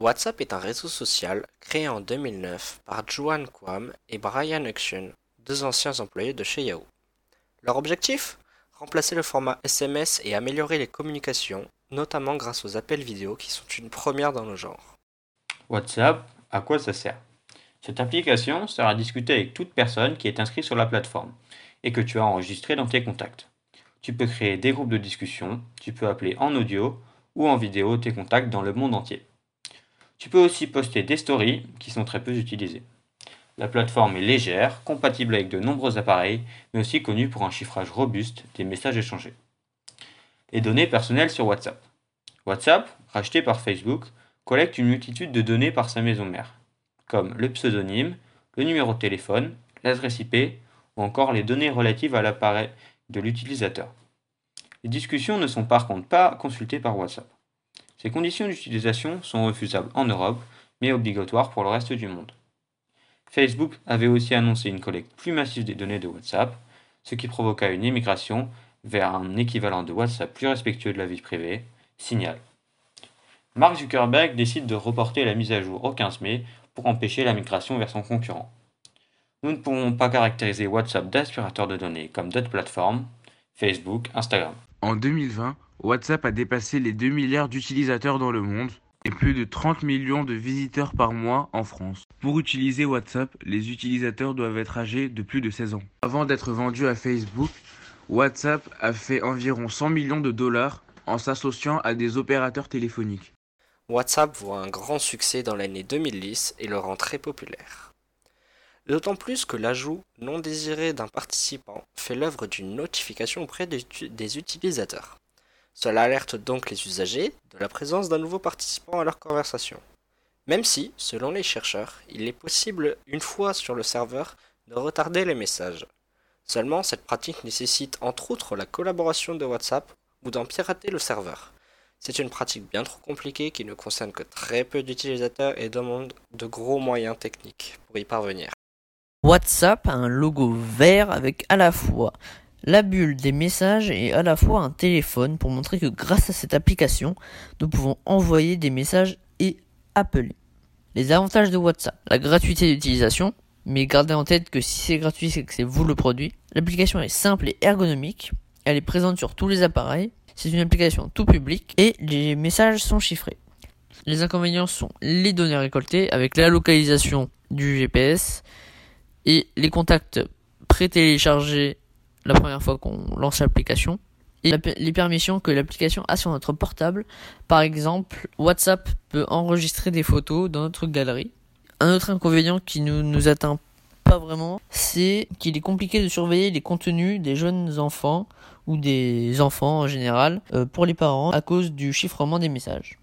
WhatsApp est un réseau social créé en 2009 par Juan Kwam et Brian Uxun, deux anciens employés de chez Yahoo. Leur objectif? Remplacer le format SMS et améliorer les communications, notamment grâce aux appels vidéo qui sont une première dans le genre. WhatsApp, à quoi ça sert? Cette application sert à discuter avec toute personne qui est inscrite sur la plateforme et que tu as enregistré dans tes contacts. Tu peux créer des groupes de discussion, tu peux appeler en audio ou en vidéo tes contacts dans le monde entier. Tu peux aussi poster des stories qui sont très peu utilisées. La plateforme est légère, compatible avec de nombreux appareils, mais aussi connue pour un chiffrage robuste des messages échangés. Les données personnelles sur WhatsApp. WhatsApp, racheté par Facebook, collecte une multitude de données par sa maison mère, comme le pseudonyme, le numéro de téléphone, l'adresse IP ou encore les données relatives à l'appareil de l'utilisateur. Les discussions ne sont par contre pas consultées par WhatsApp. Ces conditions d'utilisation sont refusables en Europe, mais obligatoires pour le reste du monde. Facebook avait aussi annoncé une collecte plus massive des données de WhatsApp, ce qui provoqua une émigration vers un équivalent de WhatsApp plus respectueux de la vie privée, Signal. Mark Zuckerberg décide de reporter la mise à jour au 15 mai pour empêcher la migration vers son concurrent. Nous ne pouvons pas caractériser WhatsApp d'aspirateur de données comme d'autres plateformes, Facebook, Instagram. En 2020, WhatsApp a dépassé les 2 milliards d'utilisateurs dans le monde et plus de 30 millions de visiteurs par mois en France. Pour utiliser WhatsApp, les utilisateurs doivent être âgés de plus de 16 ans. Avant d'être vendu à Facebook, WhatsApp a fait environ 100 millions de dollars en s'associant à des opérateurs téléphoniques. WhatsApp voit un grand succès dans l'année 2010 et le rend très populaire. D'autant plus que l'ajout non désiré d'un participant fait l'œuvre d'une notification auprès des, utilisateurs. Cela alerte donc les usagers de la présence d'un nouveau participant à leur conversation. Même si, selon les chercheurs, il est possible, une fois sur le serveur, de retarder les messages. Seulement, cette pratique nécessite entre autres la collaboration de WhatsApp ou d'en pirater le serveur. C'est une pratique bien trop compliquée qui ne concerne que très peu d'utilisateurs et demande de gros moyens techniques pour y parvenir. WhatsApp a un logo vert avec à la fois la bulle des messages et à la fois un téléphone pour montrer que grâce à cette application, nous pouvons envoyer des messages et appeler. Les avantages de WhatsApp, la gratuité d'utilisation, mais gardez en tête que si c'est gratuit, c'est que c'est vous le produit. L'application est simple et ergonomique, elle est présente sur tous les appareils, c'est une application tout public et les messages sont chiffrés. Les inconvénients sont les données récoltées avec la localisation du GPS et les contacts pré-téléchargés la première fois qu'on lance l'application et les permissions que l'application a sur notre portable. Par exemple, WhatsApp peut enregistrer des photos dans notre galerie. Un autre inconvénient qui ne nous, atteint pas vraiment, c'est qu'il est compliqué de surveiller les contenus des jeunes enfants ou des enfants en général euh, pour les parents à cause du chiffrement des messages.